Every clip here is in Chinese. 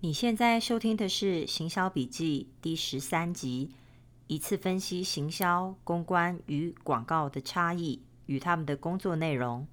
你现在收听的是《行销笔记》第十三集，一次分析行销、公关与广告的差异与他们的工作内容。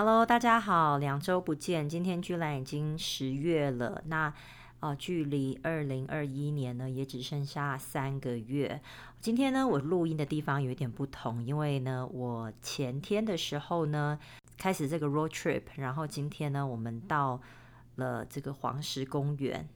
Hello，大家好，两周不见，今天居然已经十月了。那呃，距离二零二一年呢，也只剩下三个月。今天呢，我录音的地方有一点不同，因为呢，我前天的时候呢，开始这个 road trip，然后今天呢，我们到了这个黄石公园。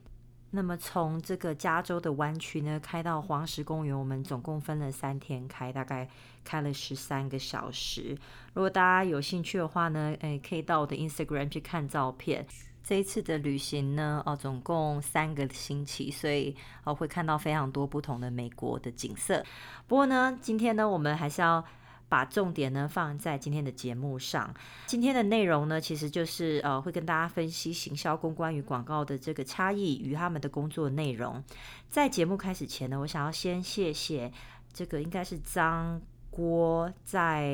那么从这个加州的湾区呢，开到黄石公园，我们总共分了三天开，大概开了十三个小时。如果大家有兴趣的话呢，诶，可以到我的 Instagram 去看照片。这一次的旅行呢，哦，总共三个星期，所以哦会看到非常多不同的美国的景色。不过呢，今天呢，我们还是要。把重点呢放在今天的节目上。今天的内容呢，其实就是呃，会跟大家分析行销、公关与广告的这个差异与他们的工作内容。在节目开始前呢，我想要先谢谢这个应该是张郭在，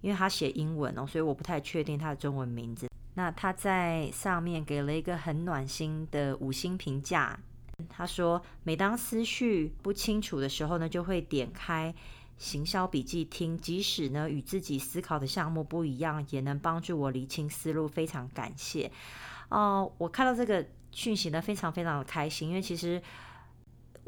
因为他写英文哦，所以我不太确定他的中文名字。那他在上面给了一个很暖心的五星评价。他说，每当思绪不清楚的时候呢，就会点开。行销笔记听，即使呢与自己思考的项目不一样，也能帮助我理清思路，非常感谢。哦、我看到这个讯息呢，非常非常的开心，因为其实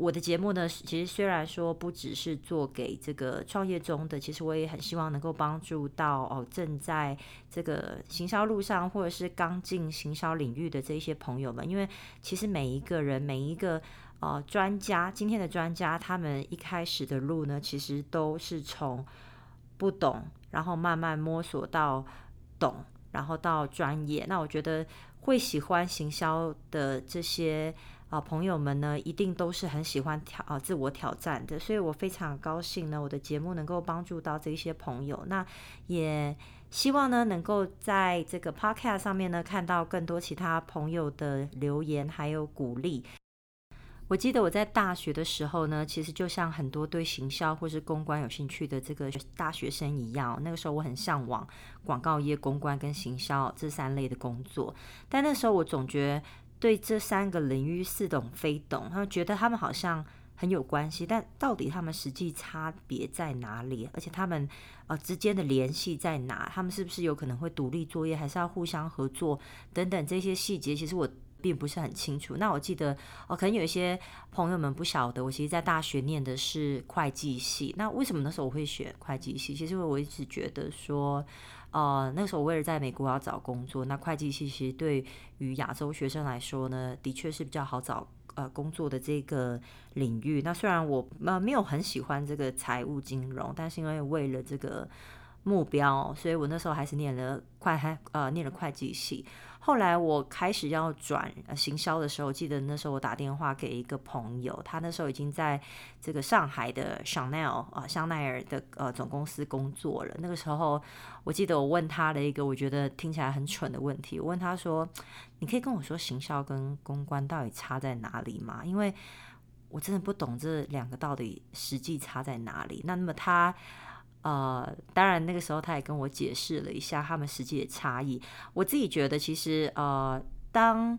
我的节目呢，其实虽然说不只是做给这个创业中的，其实我也很希望能够帮助到哦正在这个行销路上，或者是刚进行销领域的这些朋友们，因为其实每一个人每一个。呃，专家，今天的专家，他们一开始的路呢，其实都是从不懂，然后慢慢摸索到懂，然后到专业。那我觉得会喜欢行销的这些啊、朋友们呢，一定都是很喜欢挑啊、自我挑战的。所以我非常高兴呢，我的节目能够帮助到这些朋友。那也希望呢，能够在这个 Podcast 上面呢，看到更多其他朋友的留言还有鼓励。我记得我在大学的时候呢，其实就像很多对行销或是公关有兴趣的这个大学生一样，那个时候我很向往广告业、公关跟行销这三类的工作。但那时候我总觉得对这三个领域似懂非懂，他觉得他们好像很有关系，但到底他们实际差别在哪里？而且他们呃之间的联系在哪？他们是不是有可能会独立作业，还是要互相合作？等等这些细节，其实我。并不是很清楚。那我记得哦，可能有一些朋友们不晓得，我其实，在大学念的是会计系。那为什么那时候我会选会计系？其实我一直觉得说，哦，那时候为了在美国要找工作，那会计其实对于亚洲学生来说呢，的确是比较好找呃工作的这个领域。那虽然我呃没有很喜欢这个财务金融，但是因为为了这个目标，所以我那时候还是念了会呃念了会计系。后来我开始要转行销的时候，记得那时候我打电话给一个朋友，他那时候已经在这个上海的 Chanel 啊香奈儿的呃总公司工作了。那个时候我记得我问他的一个我觉得听起来很蠢的问题，我问他说：“你可以跟我说行销跟公关到底差在哪里吗？”因为我真的不懂这两个到底实际差在哪里。那那么他。呃，当然那个时候他也跟我解释了一下他们实际的差异。我自己觉得，其实呃，当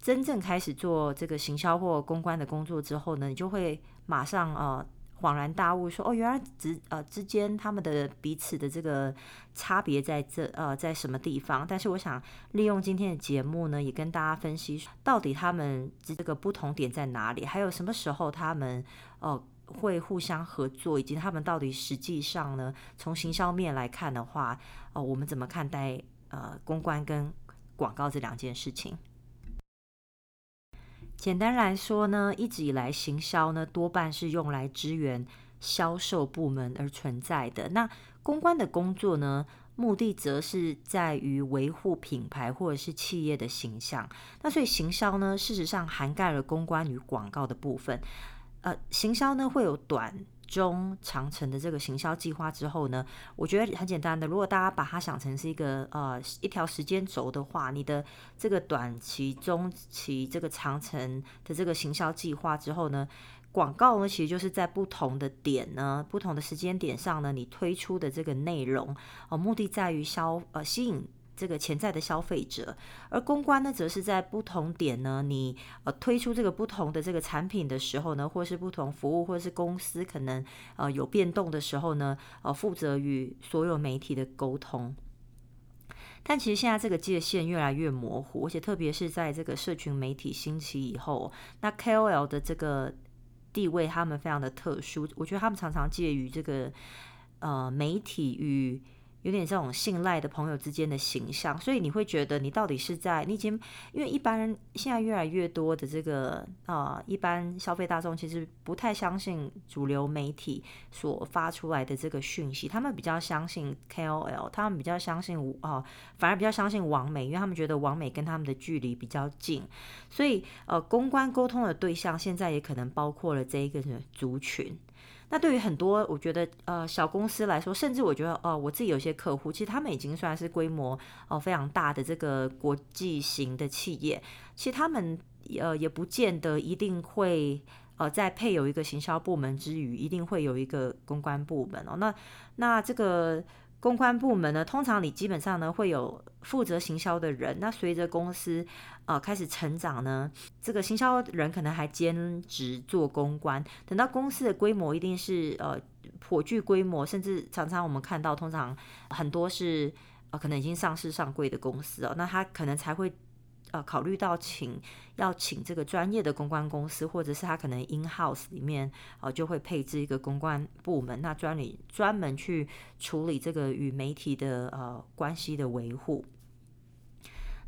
真正开始做这个行销或公关的工作之后呢，你就会马上呃恍然大悟说，哦，原来之呃之间他们的彼此的这个差别在这呃在什么地方。但是我想利用今天的节目呢，也跟大家分析到底他们这个不同点在哪里，还有什么时候他们呃。会互相合作，以及他们到底实际上呢？从行销面来看的话，哦，我们怎么看待呃公关跟广告这两件事情？简单来说呢，一直以来行销呢多半是用来支援销售部门而存在的。那公关的工作呢，目的则是在于维护品牌或者是企业的形象。那所以行销呢，事实上涵盖了公关与广告的部分。呃，行销呢会有短、中、长程的这个行销计划之后呢，我觉得很简单的。如果大家把它想成是一个呃一条时间轴的话，你的这个短期、中期、这个长程的这个行销计划之后呢，广告呢其实就是在不同的点呢、不同的时间点上呢，你推出的这个内容哦、呃，目的在于消呃吸引。这个潜在的消费者，而公关呢，则是在不同点呢，你呃推出这个不同的这个产品的时候呢，或是不同服务，或是公司可能呃有变动的时候呢，呃负责与所有媒体的沟通。但其实现在这个界限越来越模糊，而且特别是在这个社群媒体兴起以后，那 KOL 的这个地位，他们非常的特殊，我觉得他们常常介于这个呃媒体与。有点这种信赖的朋友之间的形象，所以你会觉得你到底是在你已经，因为一般人现在越来越多的这个啊、一般消费大众其实不太相信主流媒体所发出来的这个讯息，他们比较相信 KOL，他们比较相信啊、呃，反而比较相信网美，因为他们觉得网美跟他们的距离比较近，所以呃，公关沟通的对象现在也可能包括了这一个族群。那对于很多我觉得呃小公司来说，甚至我觉得哦、我自己有些客户，其实他们已经算是规模哦、呃、非常大的这个国际型的企业，其实他们呃也不见得一定会呃在配有一个行销部门之余，一定会有一个公关部门哦。那那这个。公关部门呢，通常你基本上呢会有负责行销的人。那随着公司呃开始成长呢，这个行销人可能还兼职做公关。等到公司的规模一定是呃颇具规模，甚至常常我们看到，通常很多是呃可能已经上市上柜的公司哦，那他可能才会。呃，考虑到请要请这个专业的公关公司，或者是他可能 in house 里面，呃，就会配置一个公关部门，那专里专门去处理这个与媒体的呃关系的维护。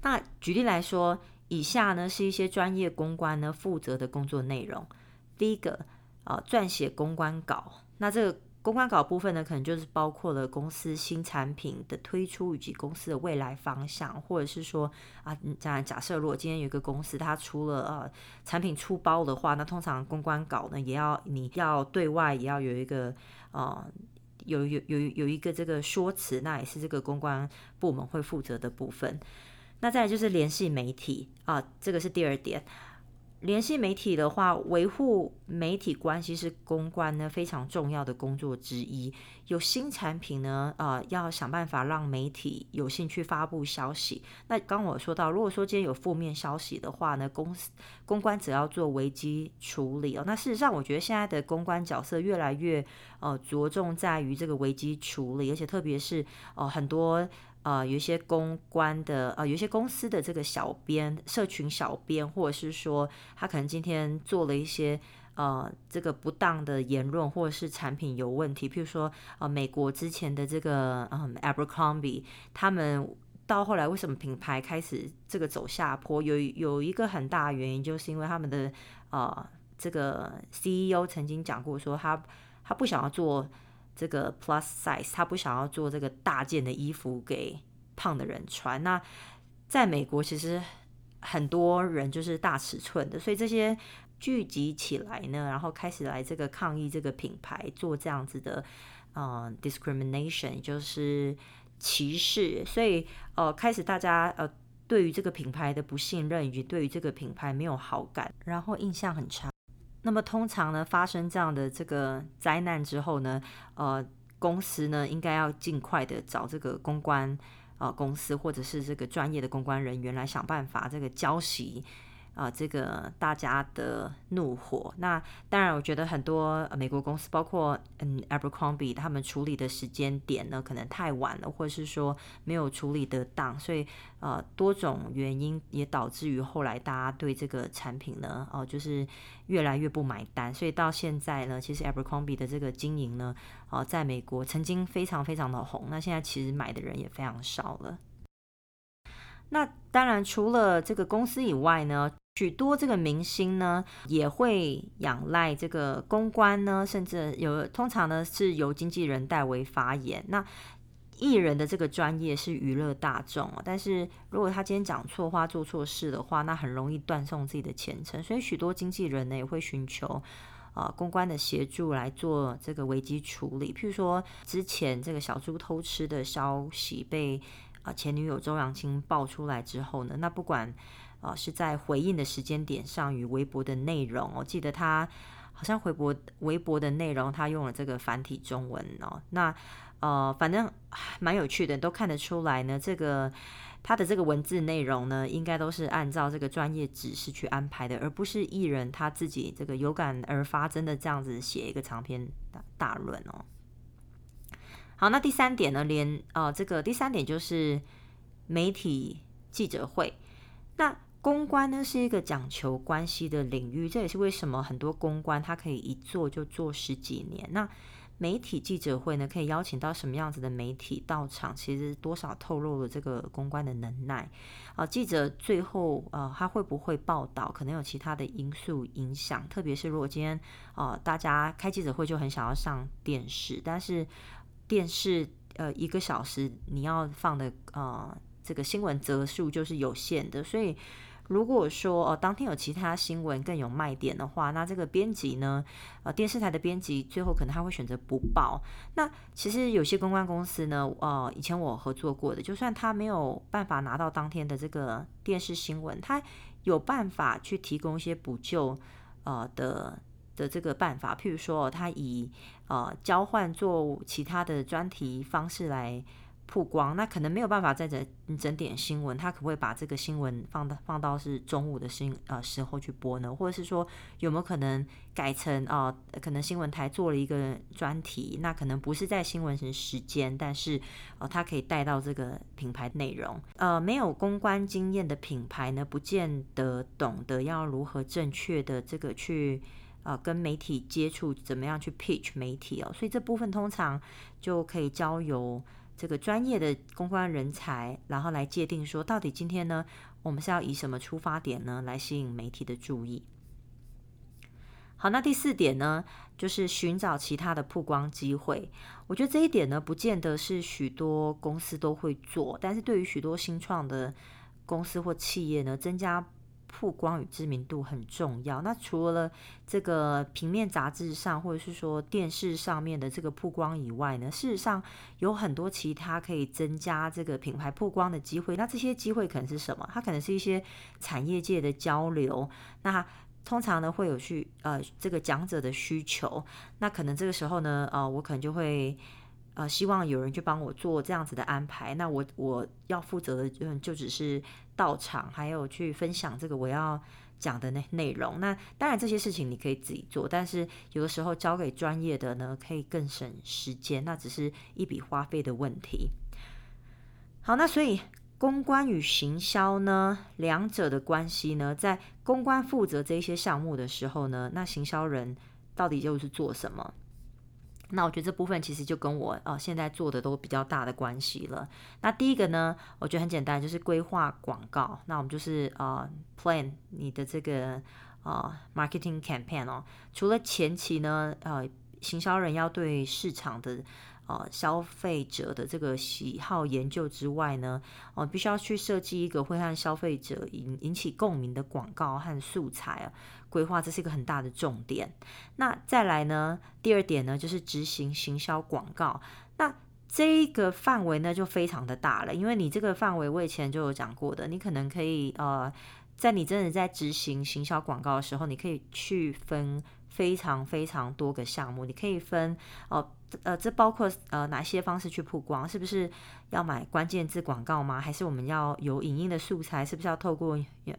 那举例来说，以下呢是一些专业公关呢负责的工作内容。第一个，呃，撰写公关稿，那这个。公关稿部分呢，可能就是包括了公司新产品的推出以及公司的未来方向，或者是说啊，假假设如果今天有一个公司它出了呃产品出包的话，那通常公关稿呢也要你要对外也要有一个呃有有有有一个这个说辞，那也是这个公关部门会负责的部分。那再来就是联系媒体啊，这个是第二点。联系媒体的话，维护媒体关系是公关呢非常重要的工作之一。有新产品呢，呃，要想办法让媒体有兴趣发布消息。那刚刚我说到，如果说今天有负面消息的话呢，公公关只要做危机处理哦。那事实上，我觉得现在的公关角色越来越呃着重在于这个危机处理，而且特别是呃很多。呃，有一些公关的，呃，有一些公司的这个小编、社群小编，或者是说他可能今天做了一些呃这个不当的言论，或者是产品有问题，譬如说呃美国之前的这个嗯 Abercrombie，他们到后来为什么品牌开始这个走下坡？有有一个很大的原因，就是因为他们的呃这个 CEO 曾经讲过说他他不想要做。这个 plus size，他不想要做这个大件的衣服给胖的人穿。那在美国，其实很多人就是大尺寸的，所以这些聚集起来呢，然后开始来这个抗议这个品牌做这样子的呃 discrimination，就是歧视。所以呃，开始大家呃对于这个品牌的不信任，以及对于这个品牌没有好感，然后印象很差。那么通常呢，发生这样的这个灾难之后呢，呃，公司呢应该要尽快的找这个公关呃公司或者是这个专业的公关人员来想办法这个浇熄。啊、这个大家的怒火。那当然，我觉得很多美国公司，包括嗯 Abercrombie，他们处理的时间点呢，可能太晚了，或者是说没有处理得当，所以呃，多种原因也导致于后来大家对这个产品呢，哦、就是越来越不买单。所以到现在呢，其实 Abercrombie 的这个经营呢，哦、在美国曾经非常非常的红，那现在其实买的人也非常少了。那当然，除了这个公司以外呢，许多这个明星呢，也会仰赖这个公关呢，甚至有通常呢是由经纪人代为发言。那艺人的这个专业是娱乐大众，但是如果他今天讲错话、做错事的话，那很容易断送自己的前程。所以许多经纪人呢也会寻求呃公关的协助来做这个危机处理。譬如说之前这个小猪偷吃的消息被啊、前女友周扬青爆出来之后呢，那不管、呃、是在回应的时间点上与微博的内容，我记得他好像回博微博的内容，他用了这个繁体中文哦，那呃反正蛮有趣的，都看得出来呢这个。他的这个文字内容呢，应该都是按照这个专业指示去安排的，而不是艺人他自己这个有感而发，真的这样子写一个长篇大大论哦。好，那第三点呢，连呃这个第三点就是媒体记者会。那公关呢是一个讲求关系的领域，这也是为什么很多公关他可以一做就做十几年。那媒体记者会呢，可以邀请到什么样子的媒体到场？其实多少透露了这个公关的能耐啊。记者最后呃，他会不会报道？可能有其他的因素影响。特别是如果今天呃，大家开记者会就很想要上电视，但是电视呃一个小时你要放的呃这个新闻则数就是有限的，所以。如果说哦，当天有其他新闻更有卖点的话，那这个编辑呢，呃，电视台的编辑最后可能他会选择不报。那其实有些公关公司呢，呃，以前我合作过的，就算他没有办法拿到当天的这个电视新闻，他有办法去提供一些补救，呃的的这个办法，譬如说他以呃交换做其他的专题方式来。曝光，那可能没有办法在整整点新闻，他可不可以把这个新闻放到放到是中午的新呃时候去播呢？或者是说有没有可能改成啊、可能新闻台做了一个专题，那可能不是在新闻时时间，但是呃，他可以带到这个品牌内容。呃，没有公关经验的品牌呢，不见得懂得要如何正确的这个去呃跟媒体接触，怎么样去 pitch 媒体哦。所以这部分通常就可以交由。这个专业的公关人才，然后来界定说，到底今天呢，我们是要以什么出发点呢，来吸引媒体的注意？好，那第四点呢，就是寻找其他的曝光机会。我觉得这一点呢，不见得是许多公司都会做，但是对于许多新创的公司或企业呢，增加。曝光与知名度很重要。那除了这个平面杂志上，或者是说电视上面的这个曝光以外呢，事实上有很多其他可以增加这个品牌曝光的机会。那这些机会可能是什么？它可能是一些产业界的交流。那通常呢会有去呃这个讲者的需求。那可能这个时候呢，呃，我可能就会。呃，希望有人去帮我做这样子的安排。那我我要负责的就就只是到场，还有去分享这个我要讲的内内容。那当然这些事情你可以自己做，但是有的时候交给专业的呢，可以更省时间。那只是一笔花费的问题。好，那所以公关与行销呢，两者的关系呢，在公关负责这些项目的时候呢，那行销人到底又是做什么？那我觉得这部分其实就跟我呃现在做的都比较大的关系了。那第一个呢，我觉得很简单，就是规划广告。那我们就是啊 plan 你的这个啊 marketing campaign 哦。除了前期呢，呃，行销人要对市场的呃消费者的这个喜好研究之外呢，哦、必须要去设计一个会和消费者引引起共鸣的广告和素材啊。规划，这是一个很大的重点。那再来呢，第二点呢，就是执行行销广告。那这个范围呢，就非常的大了，因为你这个范围我以前就有讲过的，你可能可以呃，在你真的在执行行销广告的时候，你可以去分非常非常多个项目，你可以分哦。呃，这包括呃哪些方式去曝光？是不是要买关键字广告吗？还是我们要有影音的素材？是不是要透过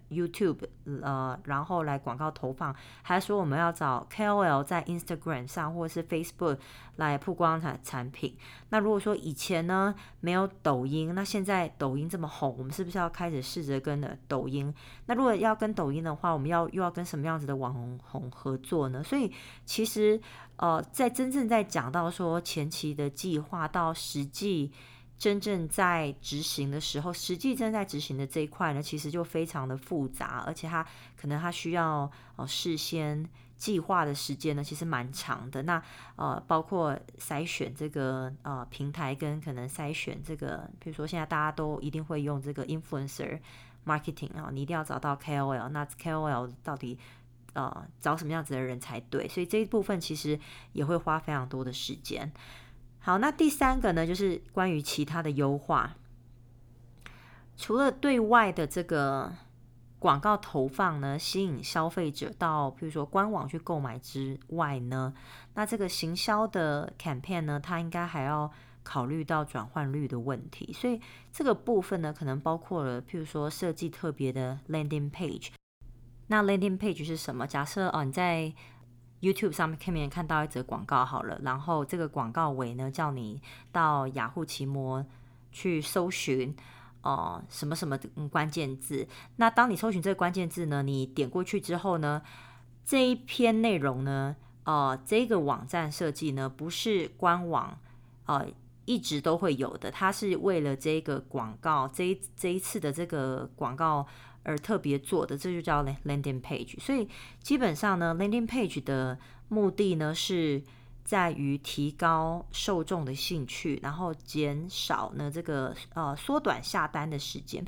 YouTube 呃，然后来广告投放？还是说我们要找 KOL 在 Instagram 上或者是 Facebook 来曝光产产品？那如果说以前呢没有抖音，那现在抖音这么红，我们是不是要开始试着跟了抖音？那如果要跟抖音的话，我们要又要跟什么样子的网红合作呢？所以其实。呃，在真正在讲到说前期的计划到实际真正在执行的时候，实际正在执行的这一块呢，其实就非常的复杂，而且它可能它需要呃事先计划的时间呢，其实蛮长的。那呃，包括筛选这个呃平台跟可能筛选这个，比如说现在大家都一定会用这个 influencer marketing 啊，你一定要找到 KOL，那 KOL 到底。呃找什么样子的人才对，所以这一部分其实也会花非常多的时间。好，那第三个呢，就是关于其他的优化，除了对外的这个广告投放呢，吸引消费者到譬如说官网去购买之外呢，那这个行销的 campaign 呢，它应该还要。考虑到转换率的问题，所以这个部分呢，可能包括了，譬如说设计特别的 landing page。那 landing page 是什么？假设哦，你在 YouTube 上面看看到一则广告好了，然后这个广告尾呢，叫你到雅虎奇摩去搜寻哦、什么什么的关键字。那当你搜寻这个关键字呢，你点过去之后呢，这一篇内容呢，哦、这个网站设计呢，不是官网，呃。一直都会有的，它是为了这个广告，这一这一次的这个广告而特别做的，这就叫 landing page。所以基本上呢，landing page 的目的呢是在于提高受众的兴趣，然后减少呢这个呃缩短下单的时间。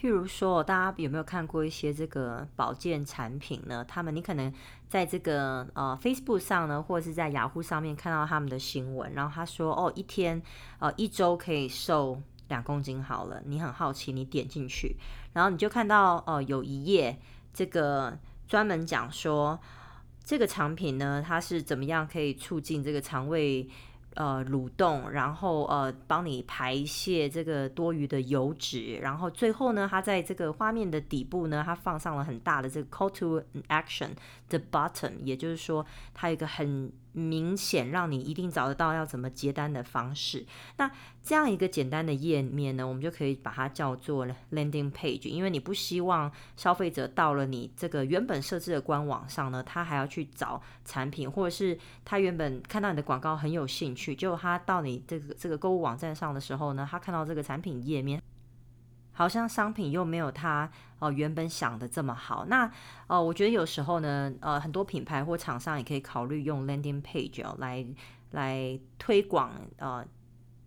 譬如说，大家有没有看过一些这个保健产品呢？他们你可能在这个呃 Facebook 上呢，或者是在雅虎上面看到他们的新闻，然后他说哦，一天呃一周可以瘦两公斤好了。你很好奇，你点进去，然后你就看到哦、有一页这个专门讲说这个产品呢，它是怎么样可以促进这个肠胃。呃，蠕动，然后呃，帮你排泄这个多余的油脂，然后最后呢，它在这个画面的底部呢，它放上了很大的这个 call to action 的 button，也就是说，它有一个很明显让你一定找得到要怎么接单的方式。那这样一个简单的页面呢，我们就可以把它叫做 landing page，因为你不希望消费者到了你这个原本设置的官网上呢，他还要去找产品，或者是他原本看到你的广告很有兴趣，结果他到你这个这个购物网站上的时候呢，他看到这个产品页面。好像商品又没有他哦原本想的这么好。那呃，我觉得有时候呢，呃，很多品牌或厂商也可以考虑用 landing page 哦来来推广呃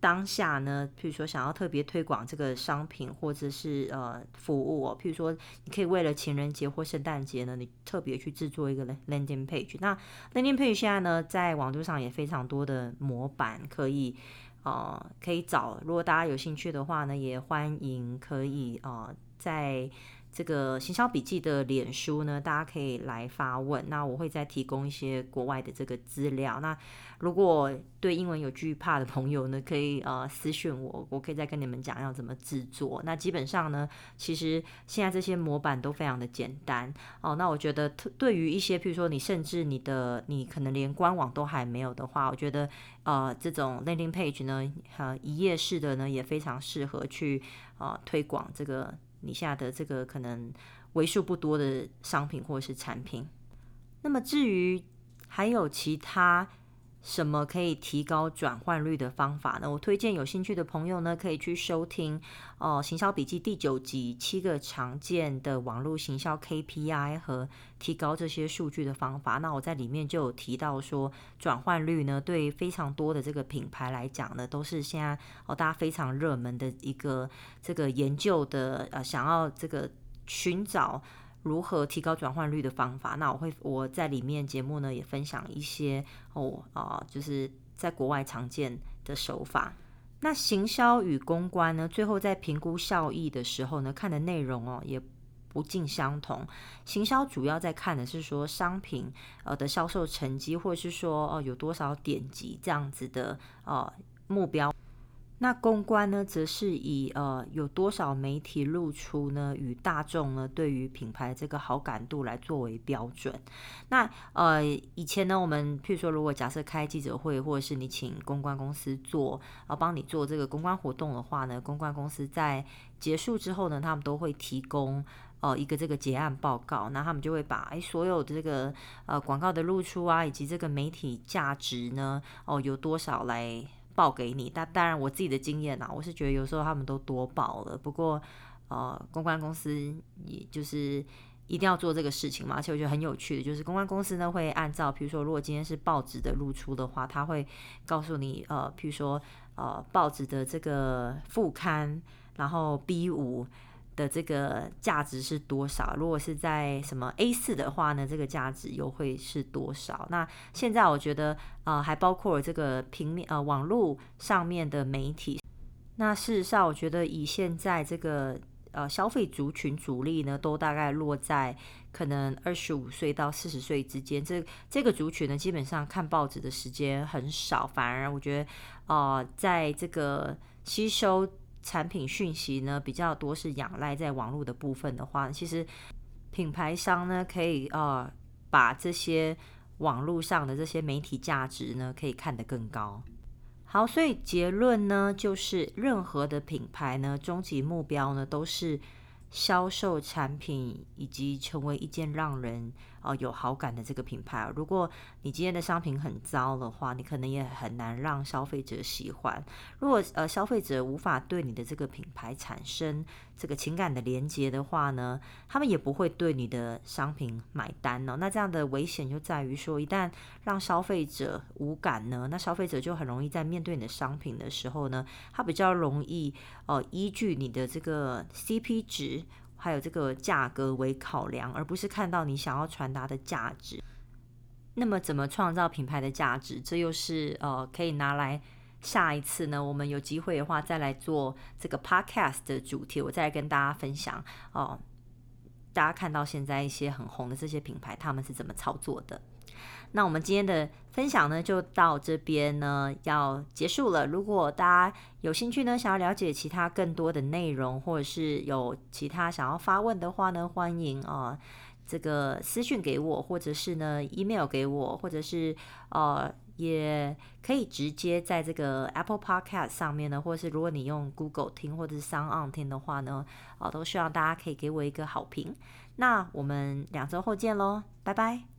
当下呢，譬如说想要特别推广这个商品或者是呃服务哦，譬如说你可以为了情人节或圣诞节呢，你特别去制作一个 landing page。那 landing page 现在呢，在网络上也非常多的模板可以。呃，可以找，如果大家有兴趣的话呢，也欢迎可以啊，在这个行销笔记的脸书呢，大家可以来发问，那我会再提供一些国外的这个资料。那如果对英文有惧怕的朋友呢，可以呃私讯我，我可以再跟你们讲要怎么制作。那基本上呢，其实现在这些模板都非常的简单哦。那我觉得特对于一些，譬如说你甚至你的你可能连官网都还没有的话，我觉得呃这种 landing page 呢，呃一页式的呢也非常适合去呃推广这个你下的这个可能为数不多的商品或者是产品。那么至于还有其他。什么可以提高转换率的方法呢？我推荐有兴趣的朋友呢，可以去收听哦，《行销笔记》第九集七个常见的网络行销 KPI 和提高这些数据的方法。那我在里面就有提到说，转换率呢，对非常多的这个品牌来讲呢，都是现在哦大家非常热门的一个这个研究的呃，想要这个寻找。如何提高转换率的方法？那我会我在里面节目呢也分享一些哦啊、就是在国外常见的手法。那行销与公关呢，最后在评估效益的时候呢，看的内容哦也不尽相同。行销主要在看的是说商品呃的销售成绩，或者是说哦、有多少点击这样子的呃目标。那公关呢，则是以呃有多少媒体露出呢，与大众呢对于品牌这个好感度来作为标准。那呃以前呢，我们譬如说，如果假设开记者会，或者是你请公关公司做，呃帮你做这个公关活动的话呢，公关公司在结束之后呢，他们都会提供呃一个这个结案报告，那他们就会把哎所有的这个呃广告的露出啊，以及这个媒体价值呢，哦、有多少来。报给你，但当然我自己的经验啊，我是觉得有时候他们都多报了。不过，呃，公关公司也就是一定要做这个事情嘛。而且我觉得很有趣的，就是公关公司呢会按照，比如说如果今天是报纸的露出的话，他会告诉你，呃，譬如说呃报纸的这个副刊，然后 B 五的这个价值是多少？如果是在什么 A 四的话呢，这个价值又会是多少？那现在我觉得，呃，还包括了这个平面呃网络上面的媒体。那事实上，我觉得以现在这个呃消费族群主力呢，都大概落在可能二十五岁到四十岁之间。这这个族群呢，基本上看报纸的时间很少，反而我觉得，呃，在这个吸收。产品讯息呢，比较多是仰赖在网络的部分的话，其实品牌商呢可以呃把这些网络上的这些媒体价值呢可以看得更高。好，所以结论呢就是任何的品牌呢终极目标呢都是销售产品以及成为一件让人。哦，有好感的这个品牌，如果你今天的商品很糟的话，你可能也很难让消费者喜欢。如果呃消费者无法对你的这个品牌产生这个情感的连接的话呢，他们也不会对你的商品买单、哦。那这样的危险就在于说，一旦让消费者无感呢，那消费者就很容易在面对你的商品的时候呢，他比较容易哦、呃、依据你的这个 CP 值。还有这个价格为考量，而不是看到你想要传达的价值。那么，怎么创造品牌的价值？这又是呃，可以拿来下一次呢，我们有机会的话再来做这个 podcast 的主题，我再来跟大家分享哦、大家看到现在一些很红的这些品牌，他们是怎么操作的？那我们今天的分享呢，就到这边呢，要结束了。如果大家有兴趣呢，想要了解其他更多的内容，或者是有其他想要发问的话呢，欢迎啊、这个私讯给我，或者是呢 email 给我，或者是呃，也可以直接在这个 Apple Podcast 上面呢，或者是如果你用 Google 听或者是 Sound 听的话呢，啊、都希望大家可以给我一个好评。那我们两周后见喽，拜拜。